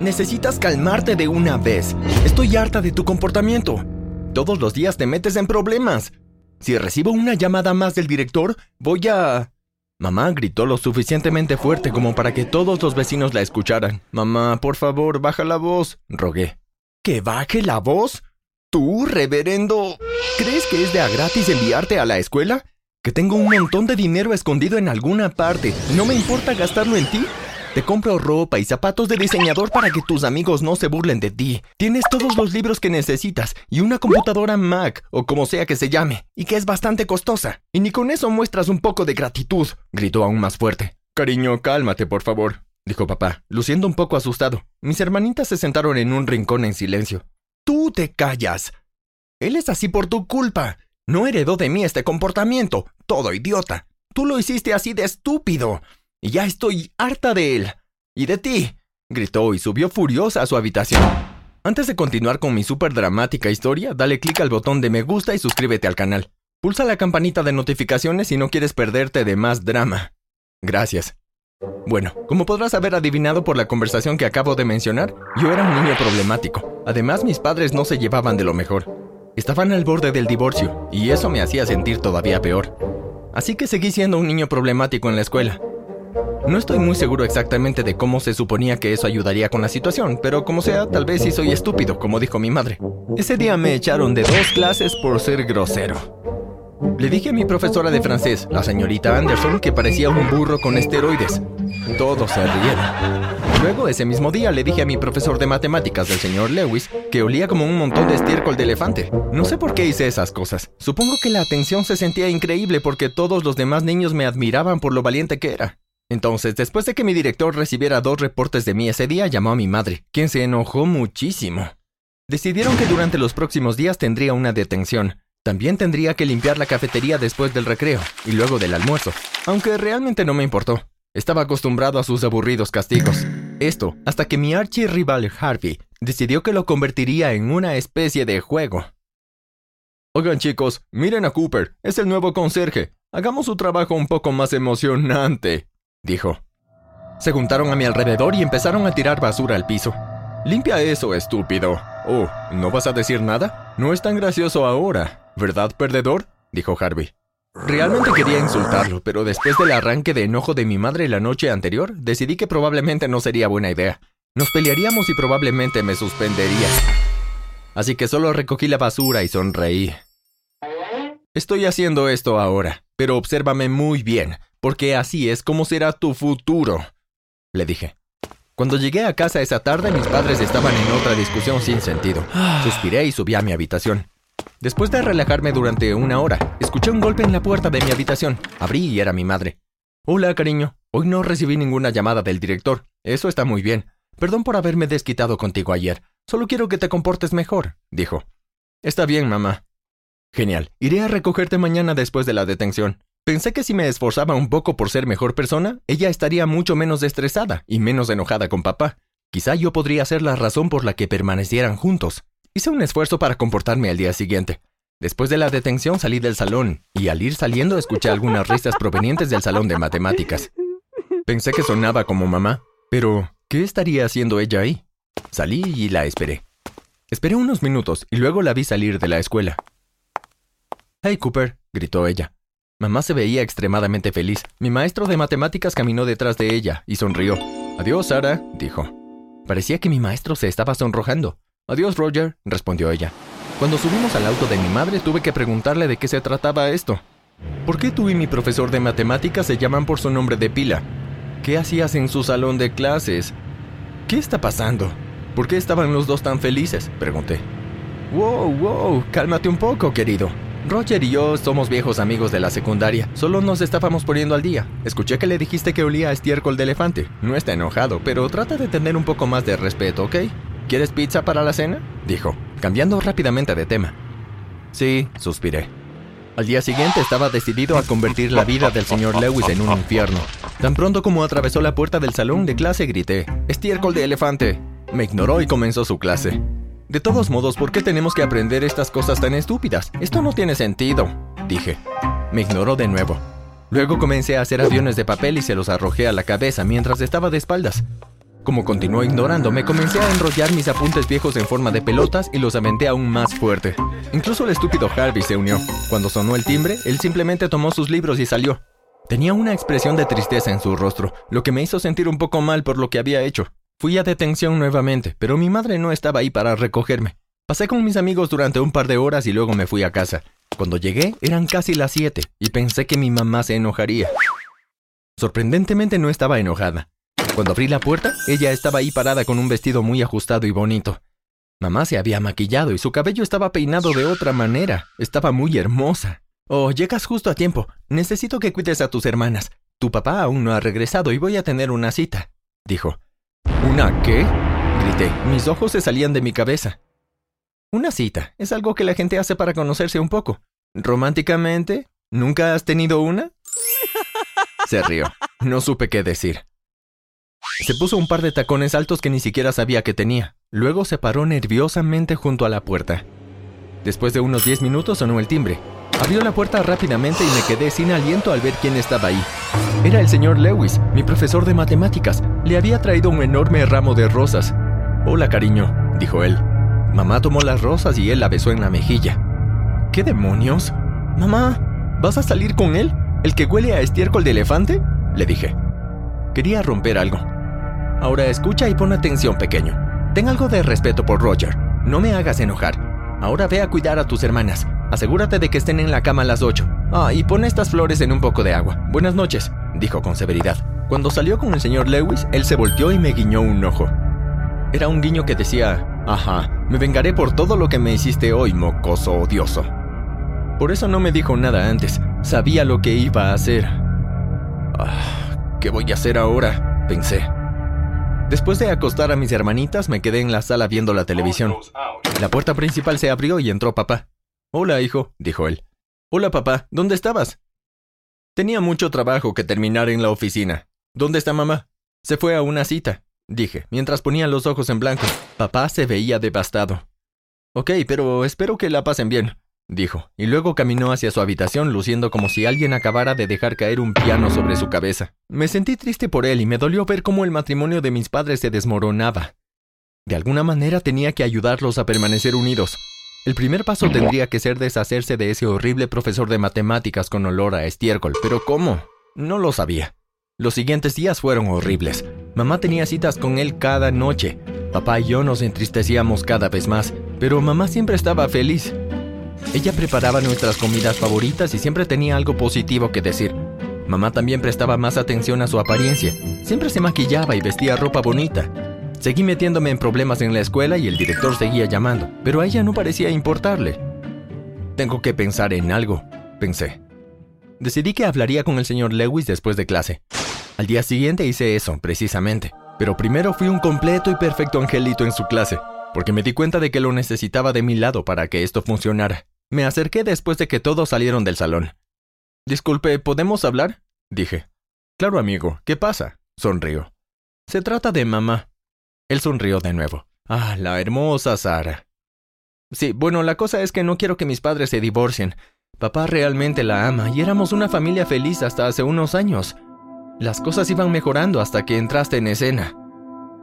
necesitas calmarte de una vez. Estoy harta de tu comportamiento. Todos los días te metes en problemas. Si recibo una llamada más del director, voy a... Mamá gritó lo suficientemente fuerte como para que todos los vecinos la escucharan. Mamá, por favor, baja la voz, rogué. ¿Que baje la voz? ¿Tú, reverendo? ¿Crees que es de a gratis enviarte a la escuela? ¿Que tengo un montón de dinero escondido en alguna parte no me importa gastarlo en ti? Te compro ropa y zapatos de diseñador para que tus amigos no se burlen de ti. Tienes todos los libros que necesitas y una computadora Mac o como sea que se llame, y que es bastante costosa. Y ni con eso muestras un poco de gratitud, gritó aún más fuerte. Cariño, cálmate, por favor, dijo papá, luciendo un poco asustado. Mis hermanitas se sentaron en un rincón en silencio. Tú te callas. Él es así por tu culpa. No heredó de mí este comportamiento, todo idiota. Tú lo hiciste así de estúpido. Ya estoy harta de él. Y de ti. gritó y subió furiosa a su habitación. Antes de continuar con mi súper dramática historia, dale clic al botón de me gusta y suscríbete al canal. Pulsa la campanita de notificaciones si no quieres perderte de más drama. Gracias. Bueno, como podrás haber adivinado por la conversación que acabo de mencionar, yo era un niño problemático. Además, mis padres no se llevaban de lo mejor. Estaban al borde del divorcio, y eso me hacía sentir todavía peor. Así que seguí siendo un niño problemático en la escuela, no estoy muy seguro exactamente de cómo se suponía que eso ayudaría con la situación, pero como sea, tal vez sí soy estúpido, como dijo mi madre. Ese día me echaron de dos clases por ser grosero. Le dije a mi profesora de francés, la señorita Anderson, que parecía un burro con esteroides. Todos se rieron. Luego, ese mismo día, le dije a mi profesor de matemáticas, el señor Lewis, que olía como un montón de estiércol de elefante. No sé por qué hice esas cosas. Supongo que la atención se sentía increíble porque todos los demás niños me admiraban por lo valiente que era. Entonces, después de que mi director recibiera dos reportes de mí ese día, llamó a mi madre, quien se enojó muchísimo. Decidieron que durante los próximos días tendría una detención. También tendría que limpiar la cafetería después del recreo y luego del almuerzo, aunque realmente no me importó. Estaba acostumbrado a sus aburridos castigos. Esto hasta que mi archirrival Harvey decidió que lo convertiría en una especie de juego. Oigan chicos, miren a Cooper, es el nuevo conserje. Hagamos su trabajo un poco más emocionante dijo. Se juntaron a mi alrededor y empezaron a tirar basura al piso. Limpia eso, estúpido. Oh, ¿no vas a decir nada? No es tan gracioso ahora, ¿verdad, perdedor? dijo Harvey. Realmente quería insultarlo, pero después del arranque de enojo de mi madre la noche anterior, decidí que probablemente no sería buena idea. Nos pelearíamos y probablemente me suspendería. Así que solo recogí la basura y sonreí. Estoy haciendo esto ahora, pero obsérvame muy bien porque así es como será tu futuro, le dije. Cuando llegué a casa esa tarde, mis padres estaban en otra discusión sin sentido. Suspiré y subí a mi habitación. Después de relajarme durante una hora, escuché un golpe en la puerta de mi habitación. Abrí y era mi madre. Hola, cariño. Hoy no recibí ninguna llamada del director. Eso está muy bien. Perdón por haberme desquitado contigo ayer. Solo quiero que te comportes mejor, dijo. Está bien, mamá. Genial. Iré a recogerte mañana después de la detención. Pensé que si me esforzaba un poco por ser mejor persona, ella estaría mucho menos estresada y menos enojada con papá. Quizá yo podría ser la razón por la que permanecieran juntos. Hice un esfuerzo para comportarme al día siguiente. Después de la detención salí del salón y al ir saliendo escuché algunas risas provenientes del salón de matemáticas. Pensé que sonaba como mamá, pero ¿qué estaría haciendo ella ahí? Salí y la esperé. Esperé unos minutos y luego la vi salir de la escuela. Hey, Cooper, gritó ella. Mamá se veía extremadamente feliz. Mi maestro de matemáticas caminó detrás de ella y sonrió. Adiós, Sara, dijo. Parecía que mi maestro se estaba sonrojando. Adiós, Roger, respondió ella. Cuando subimos al auto de mi madre tuve que preguntarle de qué se trataba esto. ¿Por qué tú y mi profesor de matemáticas se llaman por su nombre de pila? ¿Qué hacías en su salón de clases? ¿Qué está pasando? ¿Por qué estaban los dos tan felices? pregunté. Wow, wow, cálmate un poco, querido. Roger y yo somos viejos amigos de la secundaria, solo nos estábamos poniendo al día. Escuché que le dijiste que olía a estiércol de elefante. No está enojado, pero trata de tener un poco más de respeto, ¿ok? ¿Quieres pizza para la cena? Dijo, cambiando rápidamente de tema. Sí, suspiré. Al día siguiente estaba decidido a convertir la vida del señor Lewis en un infierno. Tan pronto como atravesó la puerta del salón de clase grité, estiércol de elefante. Me ignoró y comenzó su clase. De todos modos, ¿por qué tenemos que aprender estas cosas tan estúpidas? Esto no tiene sentido, dije. Me ignoró de nuevo. Luego comencé a hacer aviones de papel y se los arrojé a la cabeza mientras estaba de espaldas. Como continuó ignorándome, comencé a enrollar mis apuntes viejos en forma de pelotas y los aventé aún más fuerte. Incluso el estúpido Harvey se unió. Cuando sonó el timbre, él simplemente tomó sus libros y salió. Tenía una expresión de tristeza en su rostro, lo que me hizo sentir un poco mal por lo que había hecho. Fui a detención nuevamente, pero mi madre no estaba ahí para recogerme. Pasé con mis amigos durante un par de horas y luego me fui a casa. Cuando llegué eran casi las siete y pensé que mi mamá se enojaría. Sorprendentemente no estaba enojada. Cuando abrí la puerta, ella estaba ahí parada con un vestido muy ajustado y bonito. Mamá se había maquillado y su cabello estaba peinado de otra manera. Estaba muy hermosa. Oh, llegas justo a tiempo. Necesito que cuides a tus hermanas. Tu papá aún no ha regresado y voy a tener una cita, dijo. ¿Una qué? grité. Mis ojos se salían de mi cabeza. Una cita es algo que la gente hace para conocerse un poco. ¿Románticamente? ¿Nunca has tenido una? Se rió. No supe qué decir. Se puso un par de tacones altos que ni siquiera sabía que tenía. Luego se paró nerviosamente junto a la puerta. Después de unos diez minutos sonó el timbre. Abrió la puerta rápidamente y me quedé sin aliento al ver quién estaba ahí. Era el señor Lewis, mi profesor de matemáticas. Le había traído un enorme ramo de rosas. Hola, cariño, dijo él. Mamá tomó las rosas y él la besó en la mejilla. ¿Qué demonios? Mamá, ¿vas a salir con él? ¿El que huele a estiércol de elefante? Le dije. Quería romper algo. Ahora escucha y pon atención, pequeño. Ten algo de respeto por Roger. No me hagas enojar. Ahora ve a cuidar a tus hermanas. Asegúrate de que estén en la cama a las 8. Ah, y pon estas flores en un poco de agua. Buenas noches, dijo con severidad. Cuando salió con el señor Lewis, él se volteó y me guiñó un ojo. Era un guiño que decía, ajá, me vengaré por todo lo que me hiciste hoy, mocoso odioso. Por eso no me dijo nada antes. Sabía lo que iba a hacer. Ah, ¿Qué voy a hacer ahora? pensé. Después de acostar a mis hermanitas, me quedé en la sala viendo la televisión. La puerta principal se abrió y entró papá. Hola, hijo, dijo él. Hola, papá, ¿dónde estabas? Tenía mucho trabajo que terminar en la oficina. ¿Dónde está mamá? Se fue a una cita, dije, mientras ponía los ojos en blanco. Papá se veía devastado. Ok, pero espero que la pasen bien, dijo, y luego caminó hacia su habitación luciendo como si alguien acabara de dejar caer un piano sobre su cabeza. Me sentí triste por él y me dolió ver cómo el matrimonio de mis padres se desmoronaba. De alguna manera tenía que ayudarlos a permanecer unidos. El primer paso tendría que ser deshacerse de ese horrible profesor de matemáticas con olor a estiércol, pero ¿cómo? No lo sabía. Los siguientes días fueron horribles. Mamá tenía citas con él cada noche. Papá y yo nos entristecíamos cada vez más, pero mamá siempre estaba feliz. Ella preparaba nuestras comidas favoritas y siempre tenía algo positivo que decir. Mamá también prestaba más atención a su apariencia. Siempre se maquillaba y vestía ropa bonita. Seguí metiéndome en problemas en la escuela y el director seguía llamando, pero a ella no parecía importarle. Tengo que pensar en algo, pensé. Decidí que hablaría con el señor Lewis después de clase. Al día siguiente hice eso, precisamente. Pero primero fui un completo y perfecto angelito en su clase, porque me di cuenta de que lo necesitaba de mi lado para que esto funcionara. Me acerqué después de que todos salieron del salón. Disculpe, ¿podemos hablar? dije. Claro, amigo, ¿qué pasa? sonrió. Se trata de mamá. Él sonrió de nuevo. Ah, la hermosa Sara. Sí, bueno, la cosa es que no quiero que mis padres se divorcien. Papá realmente la ama y éramos una familia feliz hasta hace unos años. Las cosas iban mejorando hasta que entraste en escena.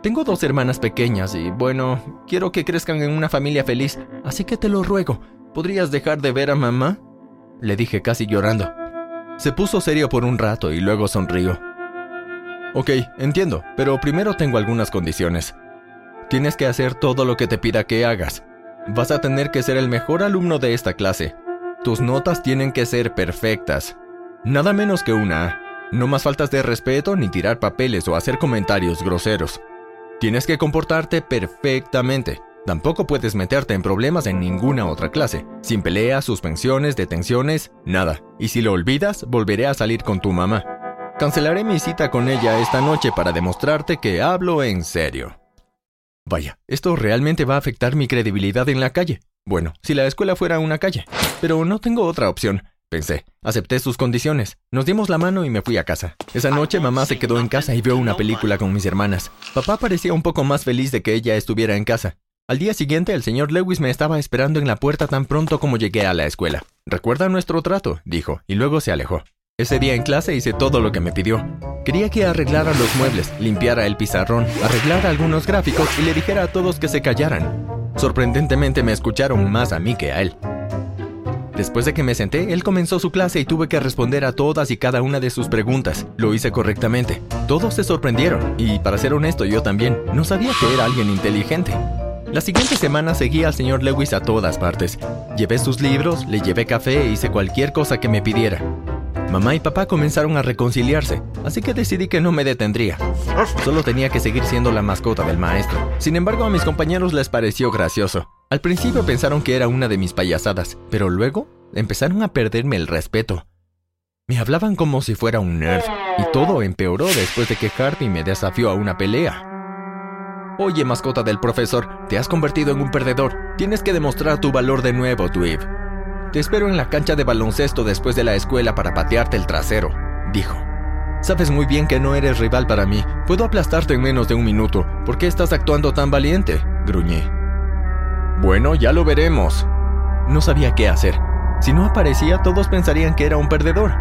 Tengo dos hermanas pequeñas y, bueno, quiero que crezcan en una familia feliz, así que te lo ruego, ¿podrías dejar de ver a mamá? Le dije casi llorando. Se puso serio por un rato y luego sonrió. Ok, entiendo, pero primero tengo algunas condiciones. Tienes que hacer todo lo que te pida que hagas. Vas a tener que ser el mejor alumno de esta clase. Tus notas tienen que ser perfectas. Nada menos que una A. No más faltas de respeto ni tirar papeles o hacer comentarios groseros. Tienes que comportarte perfectamente. Tampoco puedes meterte en problemas en ninguna otra clase. Sin peleas, suspensiones, detenciones, nada. Y si lo olvidas, volveré a salir con tu mamá. Cancelaré mi cita con ella esta noche para demostrarte que hablo en serio. Vaya, esto realmente va a afectar mi credibilidad en la calle. Bueno, si la escuela fuera una calle. Pero no tengo otra opción, pensé. Acepté sus condiciones. Nos dimos la mano y me fui a casa. Esa noche mamá se quedó en casa y vio una película con mis hermanas. Papá parecía un poco más feliz de que ella estuviera en casa. Al día siguiente el señor Lewis me estaba esperando en la puerta tan pronto como llegué a la escuela. Recuerda nuestro trato, dijo, y luego se alejó. Ese día en clase hice todo lo que me pidió. Quería que arreglara los muebles, limpiara el pizarrón, arreglara algunos gráficos y le dijera a todos que se callaran. Sorprendentemente me escucharon más a mí que a él. Después de que me senté, él comenzó su clase y tuve que responder a todas y cada una de sus preguntas. Lo hice correctamente. Todos se sorprendieron, y para ser honesto yo también, no sabía que era alguien inteligente. La siguiente semana seguí al señor Lewis a todas partes. Llevé sus libros, le llevé café e hice cualquier cosa que me pidiera. Mamá y papá comenzaron a reconciliarse, así que decidí que no me detendría. Solo tenía que seguir siendo la mascota del maestro. Sin embargo, a mis compañeros les pareció gracioso. Al principio pensaron que era una de mis payasadas, pero luego empezaron a perderme el respeto. Me hablaban como si fuera un nerd, y todo empeoró después de que Harvey me desafió a una pelea. Oye, mascota del profesor, te has convertido en un perdedor. Tienes que demostrar tu valor de nuevo, Dweeb. Te espero en la cancha de baloncesto después de la escuela para patearte el trasero, dijo. Sabes muy bien que no eres rival para mí. Puedo aplastarte en menos de un minuto. ¿Por qué estás actuando tan valiente? gruñé. Bueno, ya lo veremos. No sabía qué hacer. Si no aparecía, todos pensarían que era un perdedor.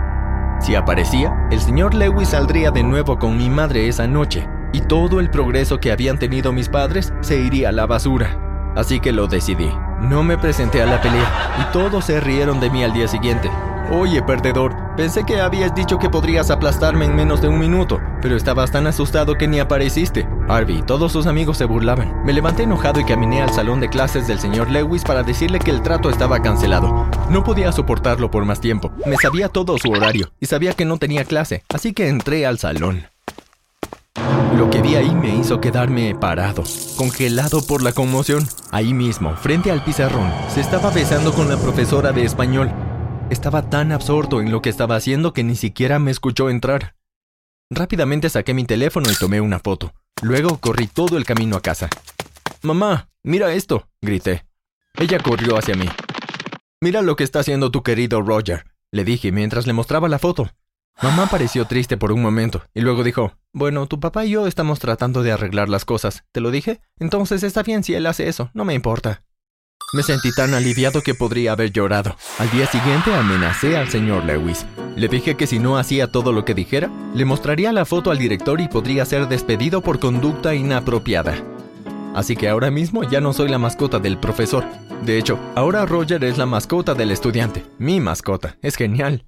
Si aparecía, el señor Lewis saldría de nuevo con mi madre esa noche, y todo el progreso que habían tenido mis padres se iría a la basura. Así que lo decidí. No me presenté a la pelea, y todos se rieron de mí al día siguiente. Oye, perdedor, pensé que habías dicho que podrías aplastarme en menos de un minuto, pero estabas tan asustado que ni apareciste. Harvey y todos sus amigos se burlaban. Me levanté enojado y caminé al salón de clases del señor Lewis para decirle que el trato estaba cancelado. No podía soportarlo por más tiempo. Me sabía todo su horario y sabía que no tenía clase, así que entré al salón. Lo que vi ahí me hizo quedarme parado, congelado por la conmoción. Ahí mismo, frente al pizarrón, se estaba besando con la profesora de español. Estaba tan absorto en lo que estaba haciendo que ni siquiera me escuchó entrar. Rápidamente saqué mi teléfono y tomé una foto. Luego corrí todo el camino a casa. Mamá, mira esto, grité. Ella corrió hacia mí. Mira lo que está haciendo tu querido Roger, le dije mientras le mostraba la foto. Mamá pareció triste por un momento y luego dijo, Bueno, tu papá y yo estamos tratando de arreglar las cosas. ¿Te lo dije? Entonces está bien si él hace eso, no me importa. Me sentí tan aliviado que podría haber llorado. Al día siguiente amenacé al señor Lewis. Le dije que si no hacía todo lo que dijera, le mostraría la foto al director y podría ser despedido por conducta inapropiada. Así que ahora mismo ya no soy la mascota del profesor. De hecho, ahora Roger es la mascota del estudiante. Mi mascota. Es genial.